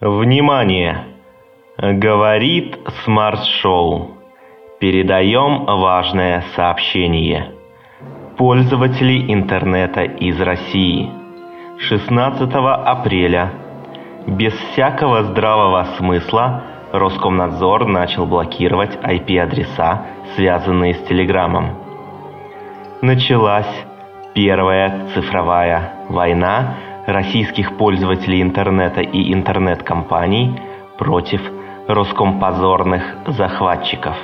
Внимание! Говорит Смарт Шоу. Передаем важное сообщение. Пользователи интернета из России. 16 апреля без всякого здравого смысла Роскомнадзор начал блокировать IP-адреса, связанные с Телеграмом. Началась первая цифровая война российских пользователей интернета и интернет-компаний против роскомпозорных захватчиков.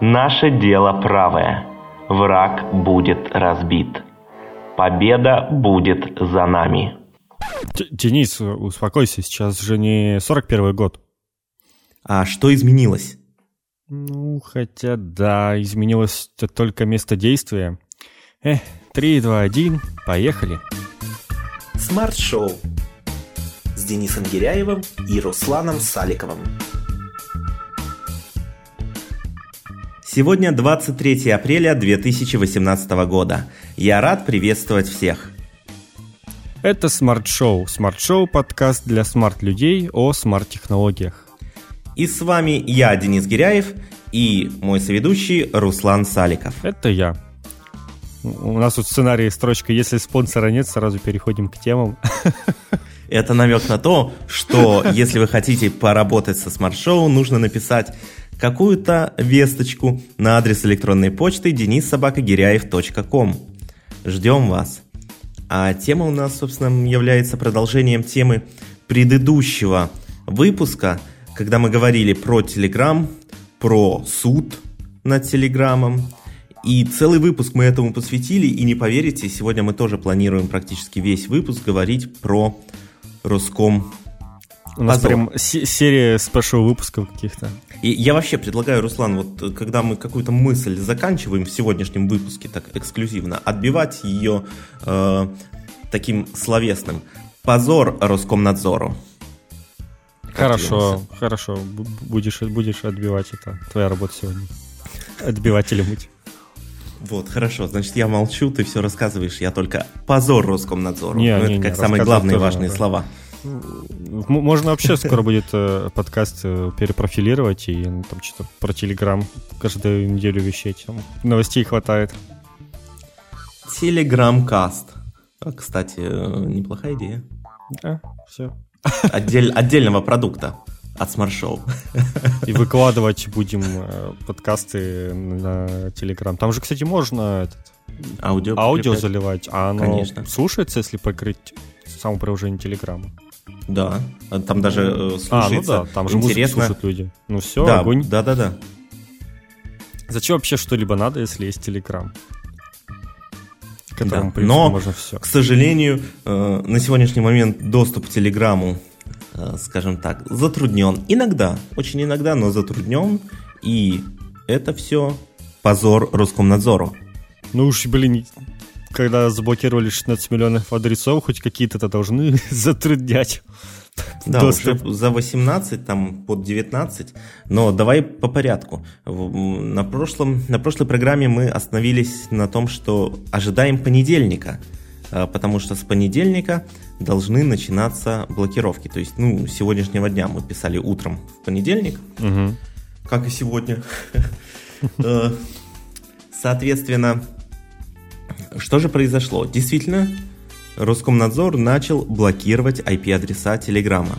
Наше дело правое. Враг будет разбит. Победа будет за нами. Денис, успокойся, сейчас же не 41 год. А что изменилось? Ну, хотя да, изменилось только место действия. Эх, 3, 2, 1, поехали. Смарт-шоу с Денисом Гиряевым и Русланом Саликовым. Сегодня 23 апреля 2018 года. Я рад приветствовать всех. Это смарт-шоу. Смарт-шоу – подкаст для смарт-людей о смарт-технологиях. И с вами я, Денис Гиряев, и мой соведущий Руслан Саликов. Это я. У нас тут сценарий строчка «Если спонсора нет, сразу переходим к темам». Это намек на то, что если вы хотите поработать со смарт-шоу, нужно написать какую-то весточку на адрес электронной почты denis собака giryaev.com. Ждем вас. А тема у нас, собственно, является продолжением темы предыдущего выпуска, когда мы говорили про Telegram, про суд над Телеграмом. И целый выпуск мы этому посвятили, и не поверите, сегодня мы тоже планируем практически весь выпуск говорить про Роском. У нас прям серия спешл выпусков каких-то. И я вообще предлагаю, Руслан, вот когда мы какую-то мысль заканчиваем в сегодняшнем выпуске так эксклюзивно, отбивать ее э, таким словесным. Позор Роскомнадзору. Хорошо, хорошо. Будешь, будешь отбивать это. Твоя работа сегодня. Отбивателем быть. Вот, хорошо. Значит, я молчу, ты все рассказываешь. Я только позор Роскомнадзору. Не, ну, не, это не, как самые главные важные надо. слова. Можно вообще скоро будет э, подкаст э, перепрофилировать и ну, там что-то про Телеграм каждую неделю вещать. Новостей хватает. Телеграм-каст. А, Кстати, э, неплохая идея. Да, все. Отдель, отдельного продукта от смарт-шоу. И выкладывать будем э, подкасты на Телеграм. Там же, кстати, можно этот, Аудио, аудио заливать, а оно Конечно. слушается, если покрыть само приложение Телеграма. Да, там даже э, слушается. А, ну да, там же музыку интересно. слушают люди. Ну все, Да, огонь. да, да, да. Зачем вообще что-либо надо, если есть Телеграм? Которому, Да, но- можно все. К сожалению, э, на сегодняшний момент доступ к Телеграму, скажем так, затруднен. Иногда, очень иногда, но затруднен. И это все позор Роскомнадзору. Ну уж, блин, когда заблокировали 16 миллионов адресов, хоть какие-то-то должны затруднять. Да, доступ. уже за 18, там под 19. Но давай по порядку. На, прошлом, на прошлой программе мы остановились на том, что ожидаем понедельника. э, Потому что с понедельника должны начинаться блокировки. То есть, ну, с сегодняшнего дня мы писали утром в понедельник, Мгм. как и сегодня. Э, Соответственно, что же произошло? Действительно, Роскомнадзор начал блокировать IP-адреса Телеграма.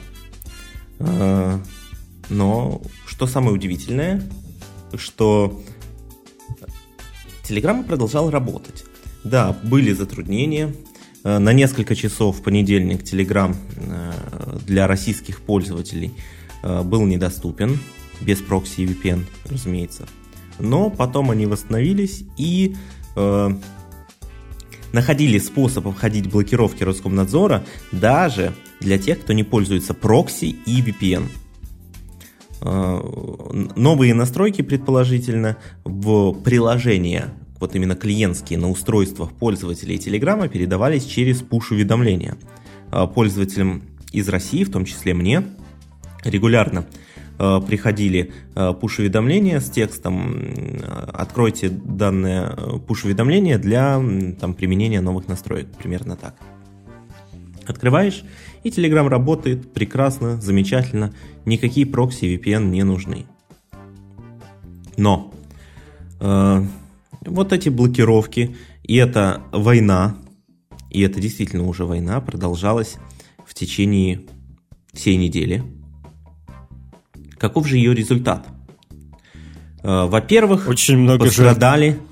Э, Но что самое удивительное, что Телеграм продолжал работать. Да, были затруднения. Э, На несколько часов в понедельник Telegram э, для российских пользователей э, был недоступен, без прокси и VPN, разумеется. Но потом они восстановились и э, находили способ обходить блокировки Роскомнадзора даже для тех, кто не пользуется прокси и VPN. Э, Новые настройки, предположительно, в приложения, вот именно клиентские, на устройствах пользователей Телеграма передавались через push-уведомления. Э, Пользователям из России, в том числе мне, регулярно э, приходили э, push-уведомления с текстом «Откройте данное э, push-уведомление для там, применения новых настроек». Примерно так. Открываешь, И Telegram работает прекрасно, замечательно, никакие прокси VPN не нужны. Но э, вот эти блокировки и эта война, и это действительно уже война, продолжалась в течение всей недели. Каков же ее результат? Э, во-первых, очень много пострадали. Жертв.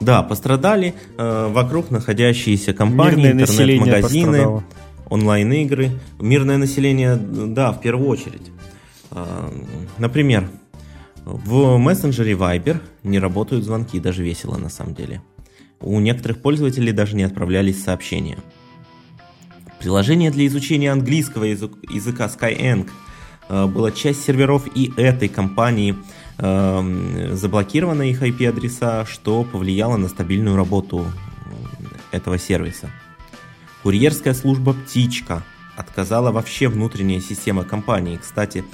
Да, пострадали э, вокруг находящиеся компании, интернет-магазины, онлайн-игры. Мирное население, да, в первую очередь. Э, например, в мессенджере Viber не работают звонки, даже весело на самом деле. У некоторых пользователей даже не отправлялись сообщения. Приложение для изучения английского языка Skyeng э, было часть серверов и этой компании – Эм, заблокированы их IP-адреса, что повлияло на стабильную работу этого сервиса. Курьерская служба «Птичка» отказала вообще внутренняя система компании. Кстати,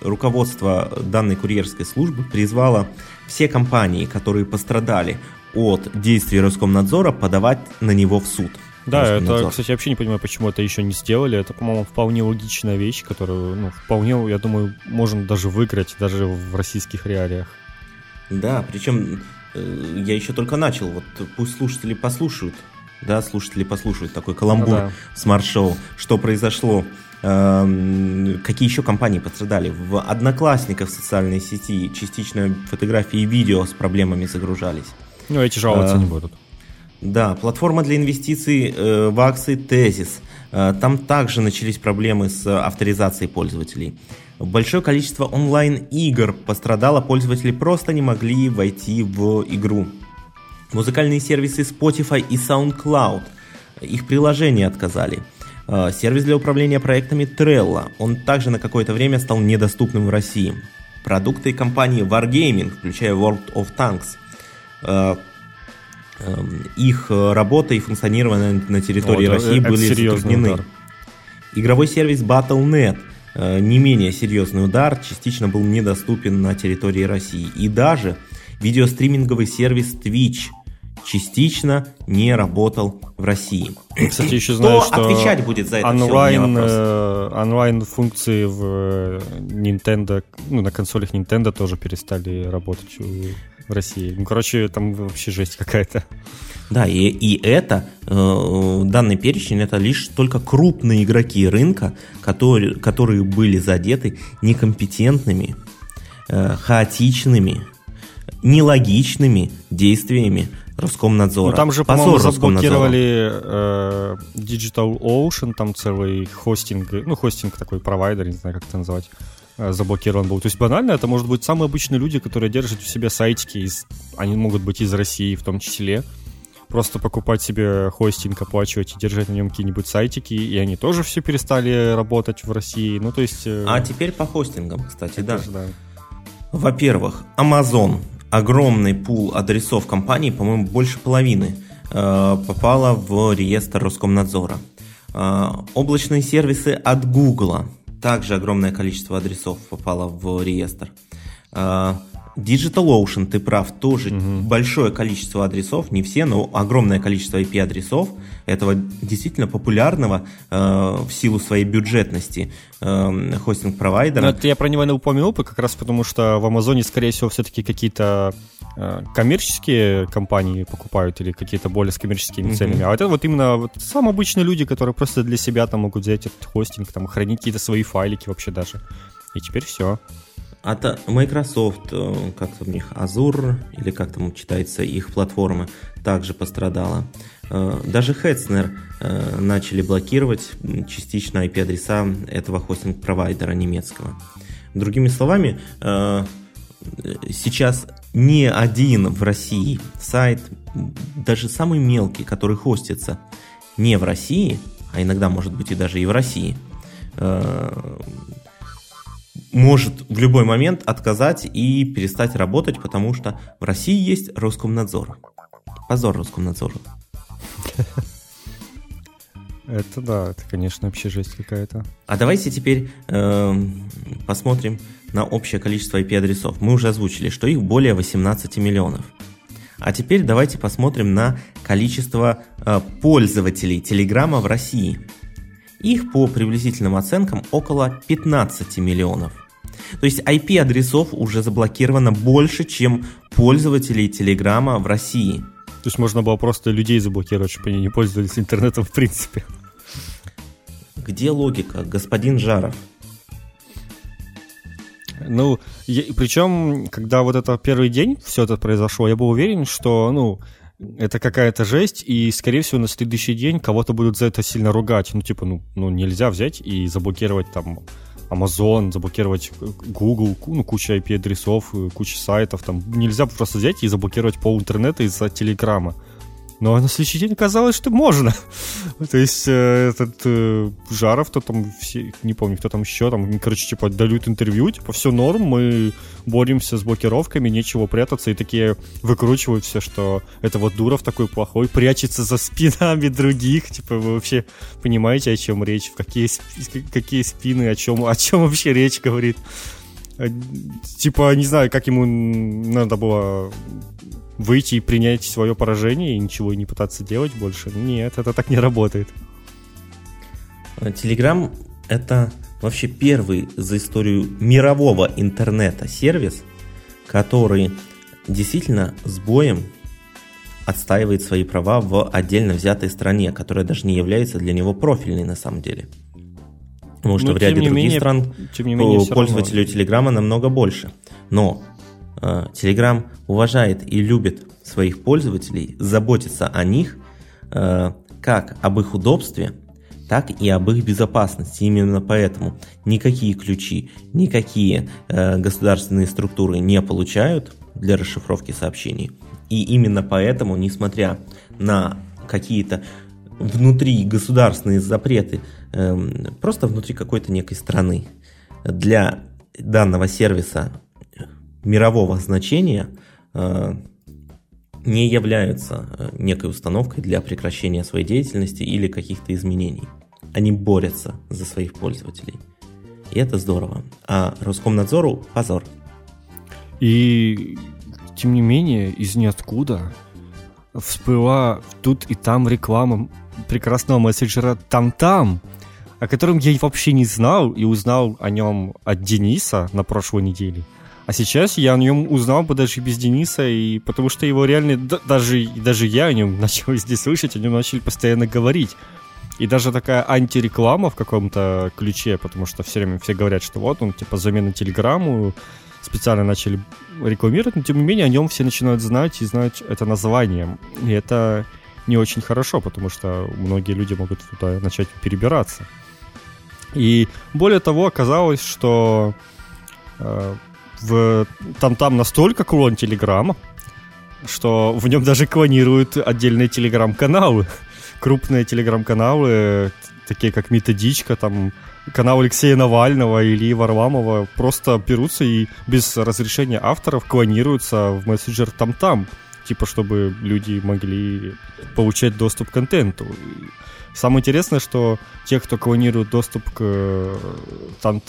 руководство данной курьерской службы призвало все компании, которые пострадали от действий Роскомнадзора, подавать на него в суд – да, это, кстати, вообще не понимаю, почему это еще не сделали. Это, по-моему, вполне логичная вещь, которую, ну, вполне, я думаю, можно даже выиграть даже в российских реалиях. Да, причем э, я еще только начал. Вот пусть слушатели послушают, да, слушатели послушают такой каламбур ну, да. смарт-шоу, что произошло. Э, какие еще компании пострадали? В Одноклассниках в социальной сети частично фотографии и видео с проблемами загружались. Ну, эти жаловаться а, не будут. Да, платформа для инвестиций э, в акции Тезис. Э, там также начались проблемы с авторизацией пользователей. Большое количество онлайн-игр пострадало, пользователи просто не могли войти в игру. Музыкальные сервисы Spotify и SoundCloud. Их приложения отказали. Э, сервис для управления проектами Trello. Он также на какое-то время стал недоступным в России. Продукты компании Wargaming, включая World of Tanks, э, Эм, их э, работа и функционирование на территории вот, России были затруднены. Удар. Игровой сервис Battle.net э, не менее серьезный удар, частично был недоступен на территории России. И даже видеостриминговый сервис Twitch частично не работал в России. Кстати, еще знаю, Кто что отвечать будет за это онлайн, все, э, онлайн функции в Nintendo, ну, на консолях Nintendo тоже перестали работать в России. Ну, короче, там вообще жесть какая-то. Да, и, и это, э, данный перечень, это лишь только крупные игроки рынка, которые, которые были задеты некомпетентными, э, хаотичными, нелогичными действиями Роскомнадзора. Ну, там же, по-моему, заблокировали э, Digital Ocean, там целый хостинг, ну, хостинг такой провайдер, не знаю, как это назвать. Э, заблокирован был. То есть банально это может быть самые обычные люди, которые держат в себе сайтики, из, они могут быть из России в том числе. Просто покупать себе хостинг, оплачивать и держать на нем какие-нибудь сайтики, и они тоже все перестали работать в России. Ну, то есть... Э, а теперь по хостингам, кстати, да. Же, да. Во-первых, Amazon. Огромный пул адресов компании, по-моему, больше половины, э, попало в реестр Роскомнадзора. Облачные сервисы от Google также огромное количество адресов попало в реестр. DigitalOcean, ты прав, тоже угу. большое количество адресов, не все, но огромное количество IP-адресов этого действительно популярного э, в силу своей бюджетности э, хостинг-провайдера. Это я про него не упомянул, как раз потому что в Амазоне, скорее всего, все-таки какие-то э, коммерческие компании покупают или какие-то более с коммерческими целями. А это вот именно вот самые обычные люди, которые просто для себя там могут взять этот хостинг, там, хранить какие-то свои файлики вообще даже. И теперь все. А Microsoft, э, как у них, Azure, или как там читается их платформа, также пострадала. Э, даже Hetzner э, начали блокировать частично IP-адреса этого хостинг-провайдера немецкого. Другими словами, сейчас ни один в России сайт, даже самый мелкий, который хостится не в России, а иногда может быть и даже и в России, может в любой момент отказать и перестать работать, потому что в России есть Роскомнадзор. Позор Роскомнадзору. Это да, это, конечно, вообще жесть какая-то. А давайте теперь э, посмотрим на общее количество IP-адресов. Мы уже озвучили, что их более 18 миллионов. А теперь давайте посмотрим на количество э, пользователей Телеграма в России. Их по приблизительным оценкам около 15 миллионов. То есть IP-адресов уже заблокировано больше, чем пользователей Телеграма в России. То есть можно было просто людей заблокировать, чтобы они не пользовались интернетом в принципе. Где логика, господин Жаров? Ну, я, причем, когда вот это первый день все это произошло, я был уверен, что, ну, это какая-то жесть, и, скорее всего, на следующий день кого-то будут за это сильно ругать. Ну, типа, ну, ну нельзя взять и заблокировать там Amazon, заблокировать Google, ну, куча IP-адресов, куча сайтов, там, нельзя просто взять и заблокировать пол интернета из-за Телеграма. Но на следующий день оказалось, что можно. То есть э, этот э, Жаров, то там все, не помню, кто там еще, там, короче, типа, дают интервью, типа, все норм, мы боремся с блокировками, нечего прятаться, и такие выкручивают все, что это вот Дуров такой плохой, прячется за спинами других, типа, вы вообще понимаете, о чем речь, какие, какие спины, о чем, о чем вообще речь говорит. Э, типа, не знаю, как ему надо было выйти и принять свое поражение и ничего не пытаться делать больше. Нет, это так не работает. Telegram — это вообще первый за историю мирового интернета сервис, который действительно с боем отстаивает свои права в отдельно взятой стране, которая даже не является для него профильной на самом деле. Потому что Но, в ряде других менее, стран менее, пользователей Телеграма намного больше. Но Telegram э, уважает и любит своих пользователей, заботится о них э, как об их удобстве, так и об их безопасности. Именно поэтому никакие ключи, никакие э, государственные структуры не получают для расшифровки сообщений. И именно поэтому, несмотря на какие-то внутри государственные запреты, просто внутри какой-то некой страны, для данного сервиса мирового значения э, не являются э, некой установкой для прекращения своей деятельности или каких-то изменений. Они борются за своих пользователей. И это здорово. А Роскомнадзору позор. И тем не менее, из ниоткуда всплыла тут и там реклама прекрасного мессенджера там-там, о котором я вообще не знал и узнал о нем от Дениса на прошлой неделе. А сейчас я о нем узнал бы даже без Дениса, и потому что его реально, даже, даже я о нем начал здесь слышать, о нем начали постоянно говорить. И даже такая антиреклама в каком-то ключе, потому что все время все говорят, что вот он, типа, замена Телеграмму, специально начали рекламировать, но тем не менее о нем все начинают знать и знать это название. И это не очень хорошо, потому что многие люди могут туда начать перебираться. И более того, оказалось, что э, в там-там настолько клон Телеграма, что в нем даже клонируют отдельные телеграм-каналы. Крупные телеграм-каналы, такие как Методичка, там канал Алексея Навального или Варламова, просто берутся и без разрешения авторов клонируются в мессенджер там-там, типа чтобы люди могли получать доступ к контенту. Самое интересное, что те, кто клонирует доступ к там,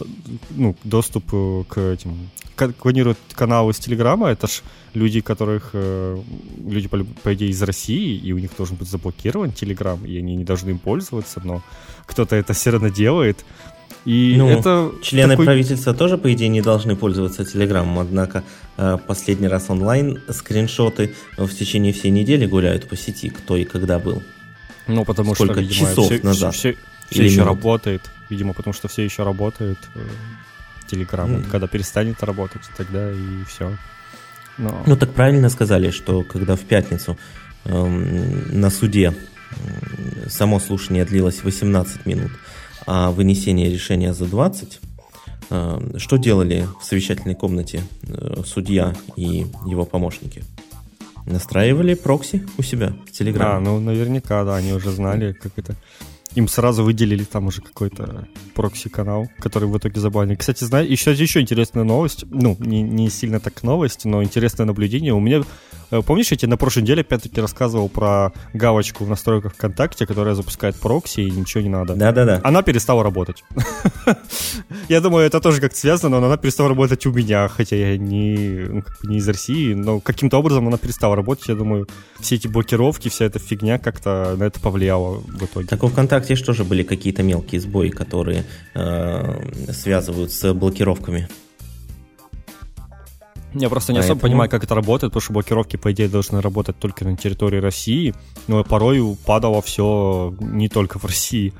ну, доступ к этим клонируют каналы из Телеграма, это ж люди, которых э, люди, по, идее, из России, и у них должен быть заблокирован Телеграм, и они не должны им пользоваться, но кто-то это все равно делает. И ну, это члены такой... правительства тоже, по идее, не должны пользоваться Телеграмом, однако э, последний раз онлайн скриншоты в течение всей недели гуляют по сети, кто и когда был. Ну, потому Сколько что, видимо, часов все, назад. Все, все, все еще минут. работает. Видимо, потому что все еще работает. Э, Telegram. Mm. Вот, когда перестанет работать, тогда и все. Но... Ну, так правильно сказали, что когда в пятницу эм, на суде э, само слушание длилось 18 минут, а вынесение решения за 20, э, что делали в совещательной комнате э, судья и его помощники? Настраивали прокси у себя в Telegram. А, ну наверняка, да, они уже знали, как это им сразу выделили там уже какой-то прокси-канал, который в итоге забанили. Кстати, знаете, еще, еще интересная новость, ну, не, не сильно так новость, но интересное наблюдение. У меня помнишь, я тебе на прошлой неделе опять-таки рассказывал про галочку в настройках ВКонтакте, которая запускает прокси и ничего не надо? Да-да-да. Она перестала работать. Я думаю, это тоже как-то связано, но она перестала работать у меня, хотя я не, ну, как бы не из России, но каким-то образом она перестала работать. Я думаю, все эти блокировки, вся эта фигня как-то на это повлияла в итоге. Так у ВКонтакте же тоже были какие-то мелкие сбои, которые э, связывают с блокировками. Я просто не особо понимаю, как это работает, потому что блокировки, по идее, должны работать только на территории России, но порой падало все не только в России.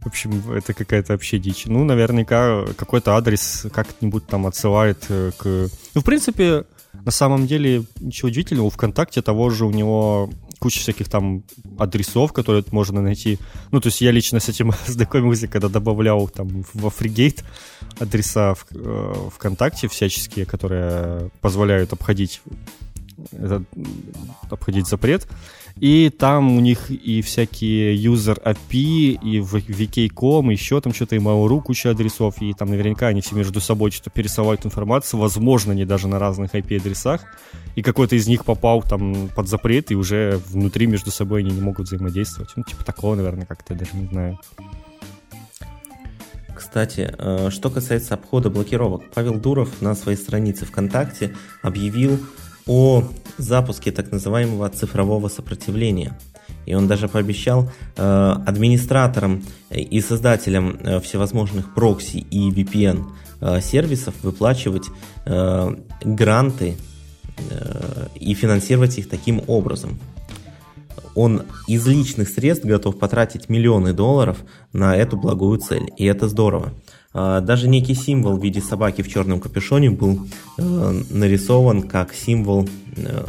В общем, это какая-то вообще дичь. Ну, наверняка какой-то адрес как-нибудь там отсылает э, к... Ну, в принципе, на самом деле, ничего удивительного, у ВКонтакте того же у него куча всяких там адресов, которые можно найти. Ну, то есть я лично с этим знакомился, когда добавлял там во FreeGate адреса в, э, ВКонтакте всяческие, которые позволяют обходить этот, обходить запрет. И там у них и всякие user API, и VK.com, еще там что-то, и Mail.ru куча адресов, и там наверняка они все между собой что-то пересылают информацию, возможно, не даже на разных IP-адресах, и какой-то из них попал там под запрет, и уже внутри между собой они не могут взаимодействовать. Ну, типа такого, наверное, как-то я даже не знаю. Кстати, э, что касается обхода блокировок, Павел Дуров на своей странице ВКонтакте объявил о запуске так называемого цифрового сопротивления. И он даже пообещал э, администраторам и создателям э, всевозможных прокси и VPN э, сервисов выплачивать э, гранты э, и финансировать их таким образом. Он из личных средств готов потратить миллионы долларов на эту благую цель, и это здорово. А, даже некий символ в виде собаки в черном капюшоне был э, нарисован как символ э,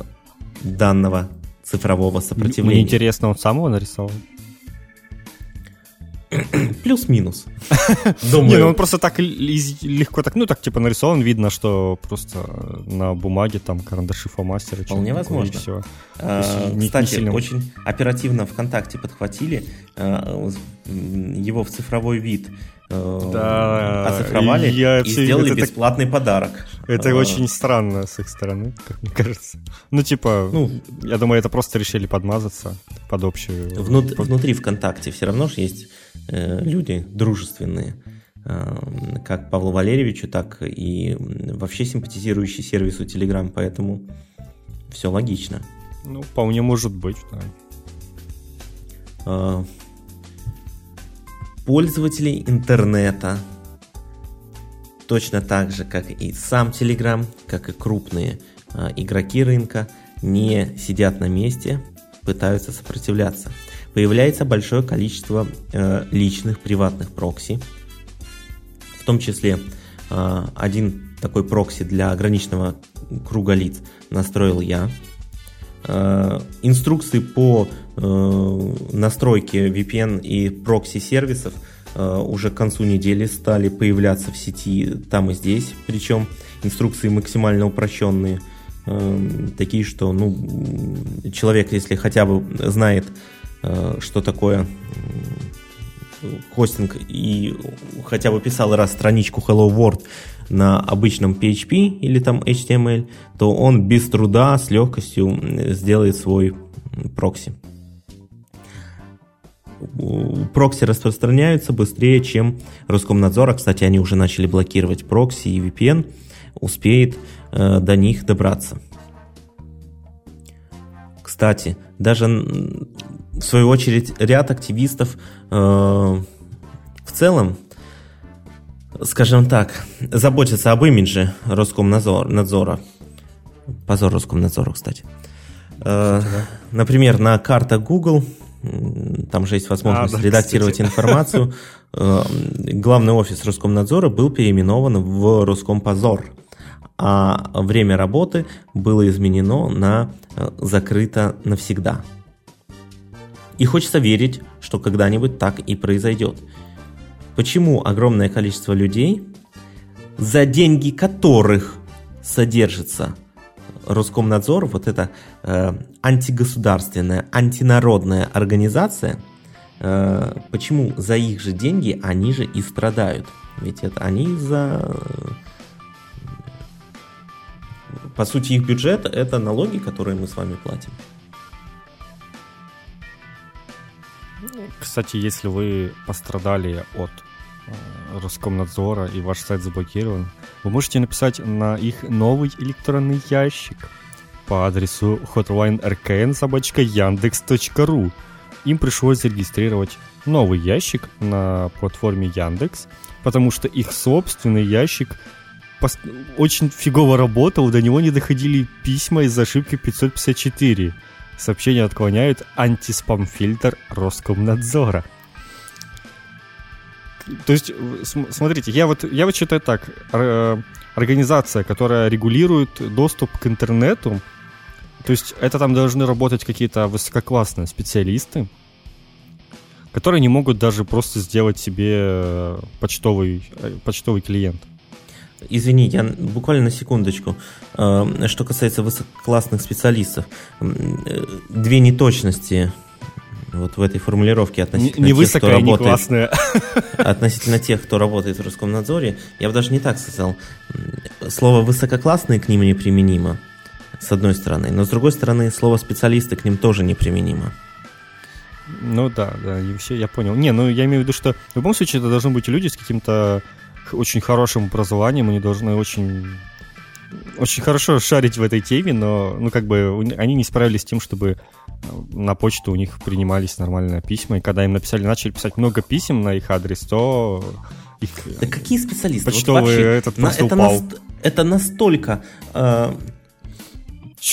данного цифрового сопротивления. Мне интересно, он сам его нарисовал? Плюс-минус. Думаю. Не, ну он просто так легко, так, ну так типа нарисован, видно, что просто на бумаге там карандаши фломастеры. Вполне возможно. Все. А, не, кстати, очень оперативно ВКонтакте подхватили а, его в цифровой вид Э, да, оцифровали я и все, сделали бесплатный так... подарок. Это а... очень странно с их стороны, как мне кажется. Ну, типа, ну, я думаю, это просто решили подмазаться под общую... Внут... Внутри ВКонтакте все равно же есть люди дружественные, э, как Павлу Валерьевичу, так и вообще симпатизирующий сервису Telegram, поэтому все логично. Ну, вполне может быть, да. А, пользователей интернета, точно так же, как и сам Telegram, как и крупные э, игроки рынка, не сидят на месте, пытаются сопротивляться. Появляется большое количество э, личных приватных прокси, в том числе э, один такой прокси для ограниченного круга лиц настроил я. Э, инструкции по э, настройке VPN и прокси сервисов э, уже к концу недели стали появляться в сети там и здесь, причем инструкции максимально упрощенные, такие, что ну, человек, если хотя бы знает, что такое хостинг и хотя бы писал раз страничку Hello World на обычном PHP или там HTML, то он без труда, с легкостью сделает свой прокси. Прокси распространяются быстрее, чем Роскомнадзор. А, кстати, они уже начали блокировать прокси и VPN. Успеет э, до них добраться. Кстати, даже в свою очередь ряд активистов э, в целом скажем так, заботиться об имидже Роскомнадзора. Позор Роскомнадзору, кстати. Э, например, на картах Google, там же есть возможность а, да, редактировать кстати. информацию, э, главный офис Роскомнадзора был переименован в Роскомпозор, а время работы было изменено на э, закрыто навсегда. И хочется верить, что когда-нибудь так и произойдет – Почему огромное количество людей, за деньги которых содержится Роскомнадзор, вот эта э, антигосударственная, антинародная организация, э, почему за их же деньги они же и страдают? Ведь это они за по сути, их бюджет – это налоги, которые мы с вами платим. Кстати, если вы пострадали от э, Роскомнадзора и ваш сайт заблокирован, вы можете написать на их новый электронный ящик по адресу hotline.rkn.yandex.ru. Им пришлось зарегистрировать новый ящик на платформе Яндекс, потому что их собственный ящик очень фигово работал, до него не доходили письма из ошибки 554. Сообщение отклоняют антиспам-фильтр Роскомнадзора. То есть, смотрите, я вот, я вот считаю так. Организация, которая регулирует доступ к интернету, то есть это там должны работать какие-то высококлассные специалисты, которые не могут даже просто сделать себе почтовый, почтовый клиент. Извини, я буквально на секундочку. Э, что касается высококлассных специалистов, две неточности вот в этой формулировке относительно не, не тех, кто работает, не классная. относительно тех, кто работает в Роскомнадзоре, я бы даже не так сказал. Слово «высококлассные» к ним неприменимо, с одной стороны, но с другой стороны, слово «специалисты» к ним тоже неприменимо. Ну да, да, и все, я понял. Не, ну я имею в виду, что в любом случае это должны быть люди с каким-то очень хорошим образованием, они должны очень очень хорошо шарить в этой теме, но, ну, как бы, они не справились с тем, чтобы э, на почту у них принимались нормальные письма, и когда им написали, начали писать много писем на их адрес, то их... Да какие специалисты? Почтовый вот вообще, этот просто это упал. Наст... Это настолько э,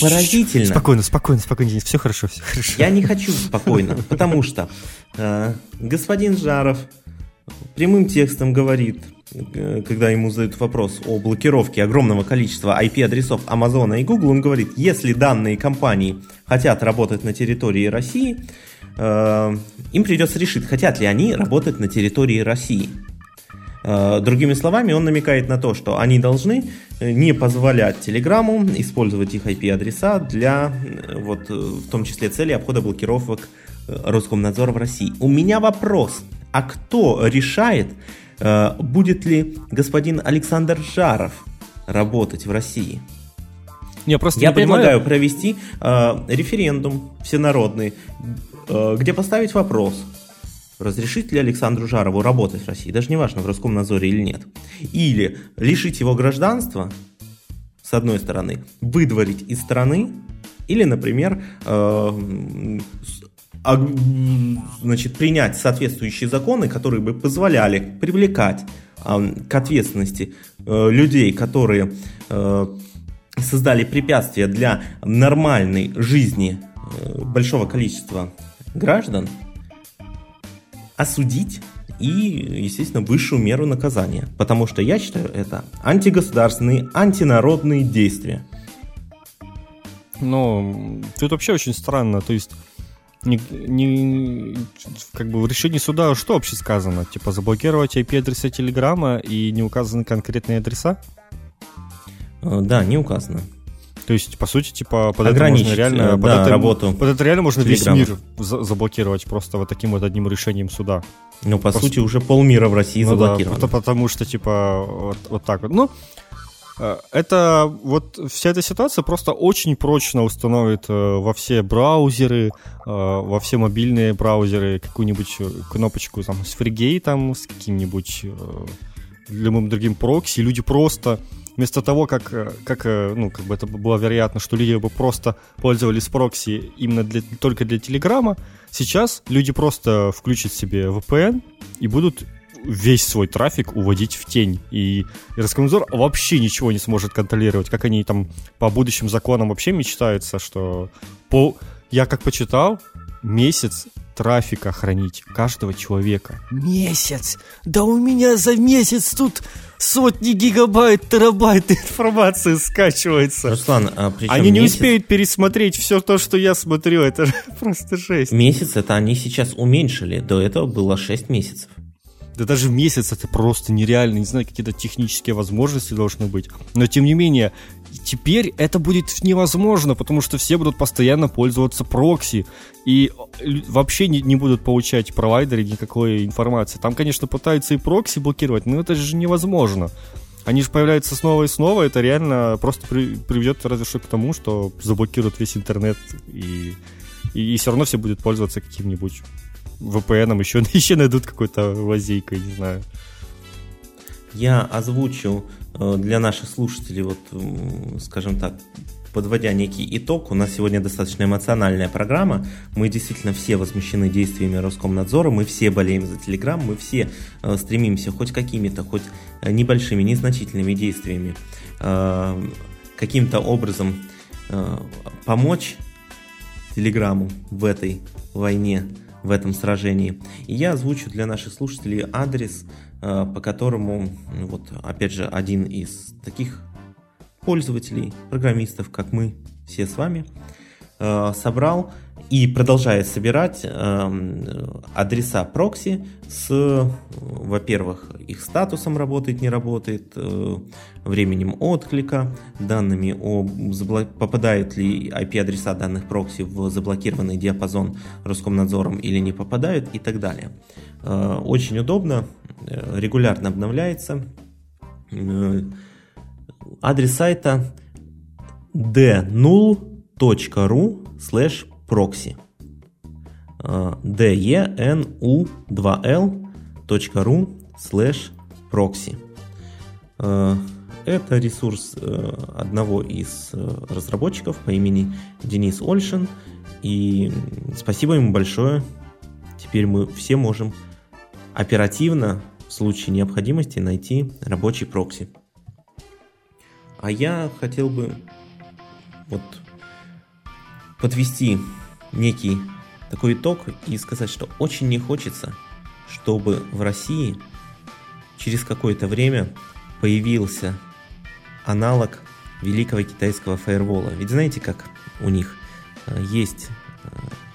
поразительно. Спокойно, спокойно, спокойно, Денис, все хорошо, все хорошо. Я не хочу спокойно, потому что э, господин Жаров прямым текстом говорит, когда ему задают вопрос о блокировке огромного количества IP-адресов Амазона и Google, он говорит, если данные компании хотят работать на территории России, э, им придется решить, хотят ли они работать на территории России. Э, другими словами, он намекает на то, что они должны не позволять Телеграму использовать их IP-адреса для, вот, в том числе, цели обхода блокировок Роскомнадзора в России. У меня вопрос, а кто решает, Э, будет ли господин Александр Жаров работать в России? Я, просто Я предлагаю понимаю. провести э, референдум всенародный, э, где поставить вопрос, разрешить ли Александру Жарову работать в России, даже неважно, в Роскомнадзоре или нет, или лишить его гражданства, с одной стороны, выдворить из страны, или, например, э, значит, принять соответствующие законы, которые бы позволяли привлекать к ответственности э, людей, которые э, создали препятствия для нормальной жизни э, большого количества граждан, осудить и, естественно, высшую меру наказания. Потому что я считаю это антигосударственные, антинародные действия. Ну, тут вообще очень странно. То есть не, не, как бы в решении суда что вообще сказано? Типа заблокировать IP-адреса Телеграма и не указаны конкретные адреса? Э, да, не указано. То есть, по сути, типа, под это можно реально... Э, под да, это, работу под это реально можно Телеграма. весь мир за- заблокировать просто вот таким вот одним решением суда. Ну, по, по сути, уже полмира в России ну, заблокировано. Да, потому что, типа, вот, вот так вот. Ну, это вот вся эта ситуация просто очень прочно установит э, во все браузеры, э, во все мобильные браузеры какую-нибудь кнопочку там с фригейтом, с каким-нибудь любым другим прокси. Люди просто вместо того, как, как, ну, как бы это было вероятно, что люди бы просто пользовались прокси именно для, только для Телеграма, сейчас люди просто включат себе VPN и будут весь свой трафик уводить в тень. И Роскомнадзор вообще ничего не сможет контролировать. Как они там по будущим законам вообще мечтаются, что по... я как почитал, месяц трафика хранить каждого человека. Месяц! Да у меня за месяц тут сотни гигабайт, терабайт информации скачивается. Руслан, а Они не месяц... успеют пересмотреть все то, что я смотрю. Это просто жесть. Месяц это они сейчас уменьшили. До этого было 6 месяцев. Да даже в месяц это просто нереально. Не знаю, какие-то технические возможности должны быть. Но тем не менее, теперь это будет невозможно, потому что все будут постоянно пользоваться прокси. И вообще не, не будут получать провайдеры никакой информации. Там, конечно, пытаются и прокси блокировать, но это же невозможно. они же появляются снова и снова, это реально просто при, приведет разве что к тому, что заблокируют весь интернет, и, и, и все равно все будут пользоваться каким-нибудь VPN, еще, еще найдут какой-то лазейкой, не знаю. Я озвучу э, для наших слушателей, вот, скажем так, подводя некий итог, у нас сегодня достаточно эмоциональная программа. Мы действительно все возмущены действиями Роскомнадзора, мы все болеем за Телеграм, мы все э, стремимся хоть какими-то, хоть э, небольшими, незначительными действиями каким-то образом помочь Телеграму в этой войне, в этом сражении. И я озвучу для наших слушателей адрес, э, по которому, вот опять же, один из таких пользователей, программистов, как мы все с вами, э, собрал и продолжает собирать э, адреса прокси с, во-первых, их статусом работает, не работает, э, временем отклика, данными о попадают ли IP-адреса данных прокси в заблокированный диапазон Роскомнадзором или не попадают и так далее. Очень удобно, регулярно обновляется адрес сайта d0.ru slash proxy d-e-n-u-2-l.ru slash proxy это ресурс э, одного из э, разработчиков по имени Денис Ольшин. И спасибо ему большое. Теперь мы все можем оперативно в случае необходимости найти рабочий прокси. А я хотел бы вот подвести некий такой итог и сказать, что очень не хочется, чтобы в России через какое-то время появился аналог великого китайского фаервола. Ведь знаете, как у них э, есть э,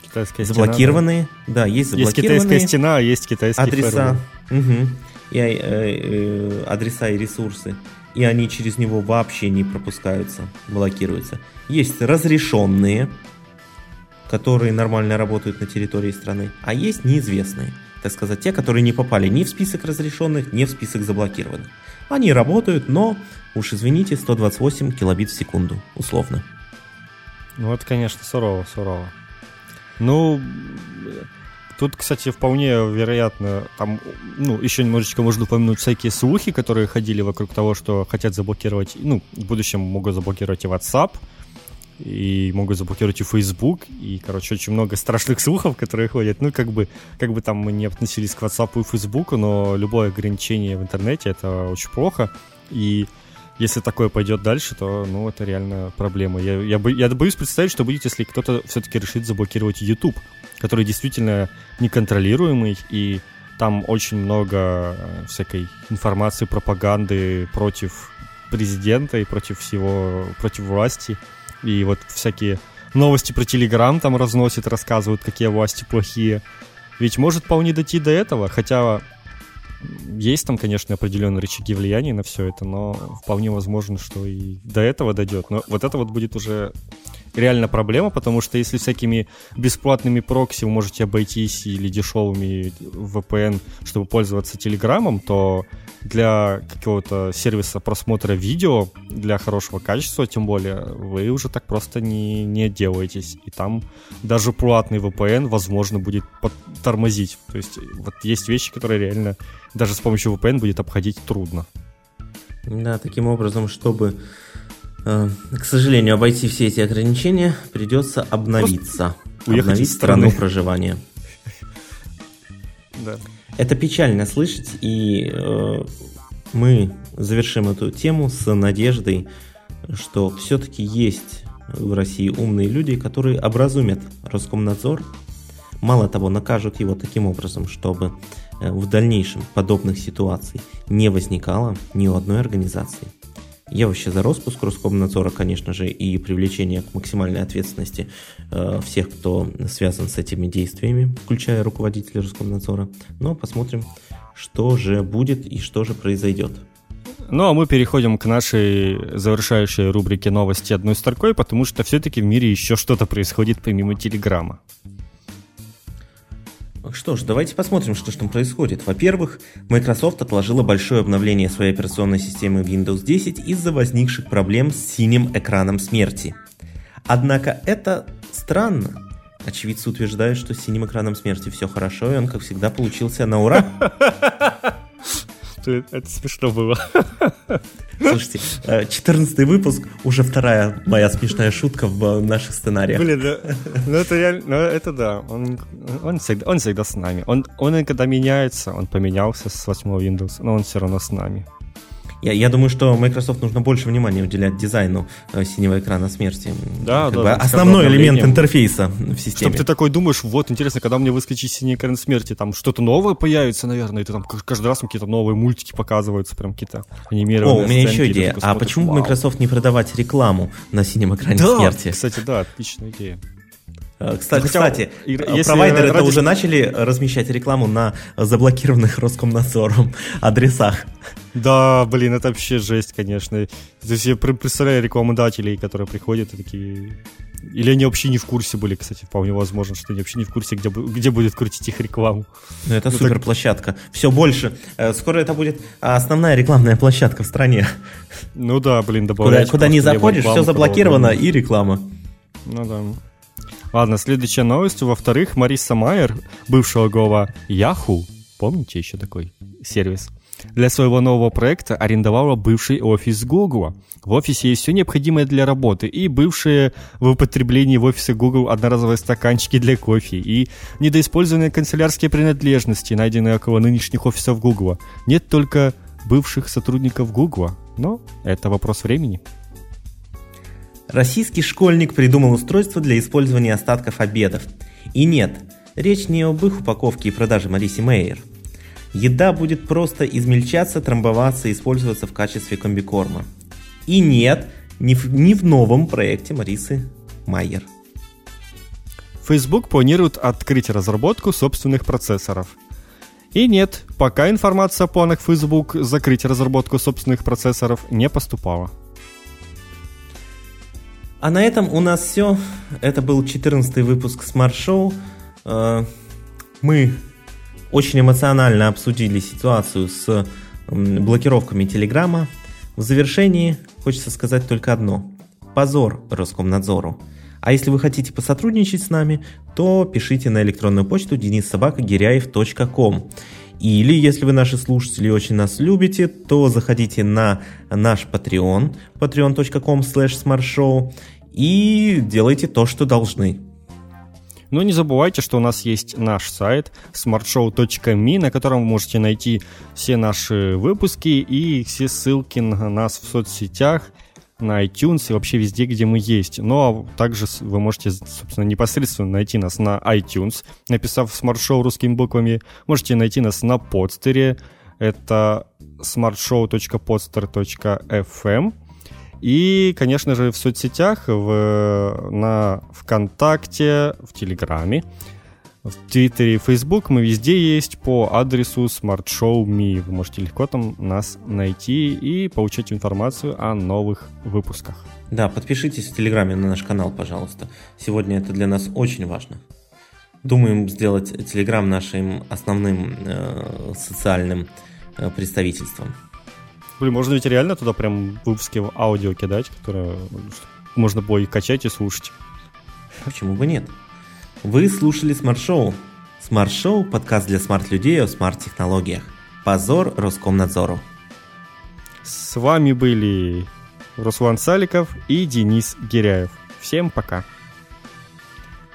китайская заблокированные, стена, да? да, есть заблокированные есть китайская стена, а есть китайский адреса, угу, и э, э, адреса и ресурсы и они через него вообще не пропускаются, блокируются. Есть разрешенные, которые нормально работают на территории страны, а есть неизвестные, так сказать, те, которые не попали ни в список разрешенных, ни в список заблокированных. Они работают, но, уж извините, 128 килобит в секунду, условно. Ну, это, конечно, сурово, сурово. Ну, Тут, кстати, вполне вероятно, там, ну, еще немножечко можно упомянуть всякие слухи, которые ходили вокруг того, что хотят заблокировать, ну, в будущем могут заблокировать и WhatsApp, и могут заблокировать и Facebook, и, короче, очень много страшных слухов, которые ходят. Ну, как бы, как бы там мы не относились к WhatsApp и Facebook, но любое ограничение в интернете — это очень плохо, и если такое пойдет дальше, то, ну, это реально проблема. Я, я, бо, я боюсь представить, что будет, если кто-то все-таки решит заблокировать YouTube, который действительно неконтролируемый, и там очень много э, всякой информации, пропаганды против президента и против всего, против власти. И вот всякие новости про Телеграм там разносят, рассказывают, какие власти плохие. Ведь может вполне дойти до этого, хотя есть там, конечно, определенные рычаги влияния на все это, но вполне возможно, что и до этого дойдет. Но вот это вот будет уже реально проблема, потому что если всякими бесплатными прокси вы можете обойтись или дешевыми VPN, чтобы пользоваться Телеграмом, то для какого-то сервиса просмотра видео, для хорошего качества, тем более, вы уже так просто не, не делаетесь. И там даже платный VPN, возможно, будет тормозить. То есть вот есть вещи, которые реально даже с помощью VPN будет обходить трудно. Да, таким образом, чтобы к сожалению, обойти все эти ограничения придется обновиться. Уехать обновить страну проживания. Да. Это печально слышать, и э, мы завершим эту тему с надеждой, что все-таки есть в России умные люди, которые образумят Роскомнадзор, мало того, накажут его таким образом, чтобы э, в дальнейшем подобных ситуаций не возникало ни у одной организации. Я вообще за распуск Роскомнадзора, конечно же, и привлечение к максимальной ответственности э, всех, кто связан с этими действиями, включая руководителя Роскомнадзора. Но посмотрим, что же будет и что же произойдет. Ну а мы переходим к нашей завершающей рубрике новости одной строкой, потому что все-таки в мире еще что-то происходит помимо Телеграма. Что ж, давайте посмотрим, что же там происходит. Во-первых, Microsoft отложила большое обновление своей операционной системы Windows 10 из-за возникших проблем с синим экраном смерти. Однако это странно. Очевидцы утверждают, что с синим экраном смерти все хорошо, и он, как всегда, получился на ура. Это смешно было. Слушайте, 14 э, выпуск, уже вторая моя смешная шутка в наших сценариях. Блин, да, ну это реально, ну это да, он, он, всегда, он всегда с нами. Он, он когда меняется, он поменялся с 8 Windows, но он все равно с нами. Я, я думаю, что Microsoft нужно больше внимания уделять дизайну э, синего экрана смерти. Да, как да. Бы основной элемент интерфейса в системе. Чтобы ты такой думаешь, вот, интересно, когда мне выскочит синий экран смерти, там что-то новое появится, наверное, и ты там каждый раз какие-то новые мультики показываются, прям какие-то анимированные О, у меня еще идея. А смотришь, почему бы Microsoft не продавать рекламу на синем экране да, смерти? кстати, да, отличная идея. Э, кстати, Хотя, кстати если провайдеры ради... уже начали размещать рекламу на заблокированных Роскомнадзором адресах. Да, блин, это вообще жесть, конечно. То есть я представляю рекламодателей, которые приходят и такие... Или они вообще не в курсе были, кстати, вполне возможно, что они вообще не в курсе, где, где будет крутить их рекламу. Ну, это ну, супер площадка. Все больше. Э, скоро это будет основная рекламная площадка в стране. Ну да, блин, добавляйте. Куда, куда не заходишь, все заблокировано и реклама. Ну да. Ладно, следующая новость. Во-вторых, Мариса Майер, бывшего глава Yahoo, помните еще такой сервис, для своего нового проекта арендовала бывший офис Google. В офисе есть все необходимое для работы и бывшие в употреблении в офисе Google одноразовые стаканчики для кофе и недоиспользованные канцелярские принадлежности, найденные около нынешних офисов Google. Нет только бывших сотрудников Google, но это вопрос времени. Российский школьник придумал устройство для использования остатков обедов. И нет, речь не об их упаковке и продаже Мариси Мейер. Еда будет просто измельчаться, трамбоваться и использоваться в качестве комбикорма. И нет, не в, не в новом проекте Марисы Майер. Facebook планирует открыть разработку собственных процессоров. И нет, пока информация о планах Facebook закрыть разработку собственных процессоров не поступала. А на этом у нас все. Это был 14 выпуск Smart Show. Э, мы очень эмоционально обсудили ситуацию с блокировками Телеграма. В завершении хочется сказать только одно. Позор Роскомнадзору. А если вы хотите посотрудничать с нами, то пишите на электронную почту denissobakagиряев.ком. Или, если вы наши слушатели очень нас любите, то заходите на наш Patreon, patreon.com smartshow и делайте то, что должны. Но не забывайте, что у нас есть наш сайт smartshow.me, на котором вы можете найти все наши выпуски и все ссылки на нас в соцсетях, на iTunes и вообще везде, где мы есть. Но также вы можете, собственно, непосредственно найти нас на iTunes, написав Show русскими буквами. Можете найти нас на подстере. Это smartshow.podster.fm. И, конечно же, в соцсетях, в, на ВКонтакте, в Телеграме, в Твиттере и Фейсбук мы везде есть по адресу smartshow.me. Вы можете легко там нас найти и получать информацию о новых выпусках. Да, подпишитесь в Телеграме на наш канал, пожалуйста. Сегодня это для нас очень важно. Думаем сделать Телеграм нашим основным э, социальным э, представительством. Блин, можно ведь реально туда прям выпуски аудио кидать, которые можно было и качать, и слушать. Почему бы нет? Вы слушали Смарт Шоу. Смарт Шоу – подкаст для смарт-людей о смарт-технологиях. Позор Роскомнадзору. С вами были Руслан Саликов и Денис Гиряев. Всем пока.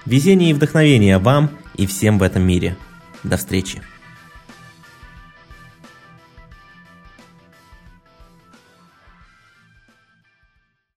Везение и вдохновение вам и всем в этом мире. До встречи.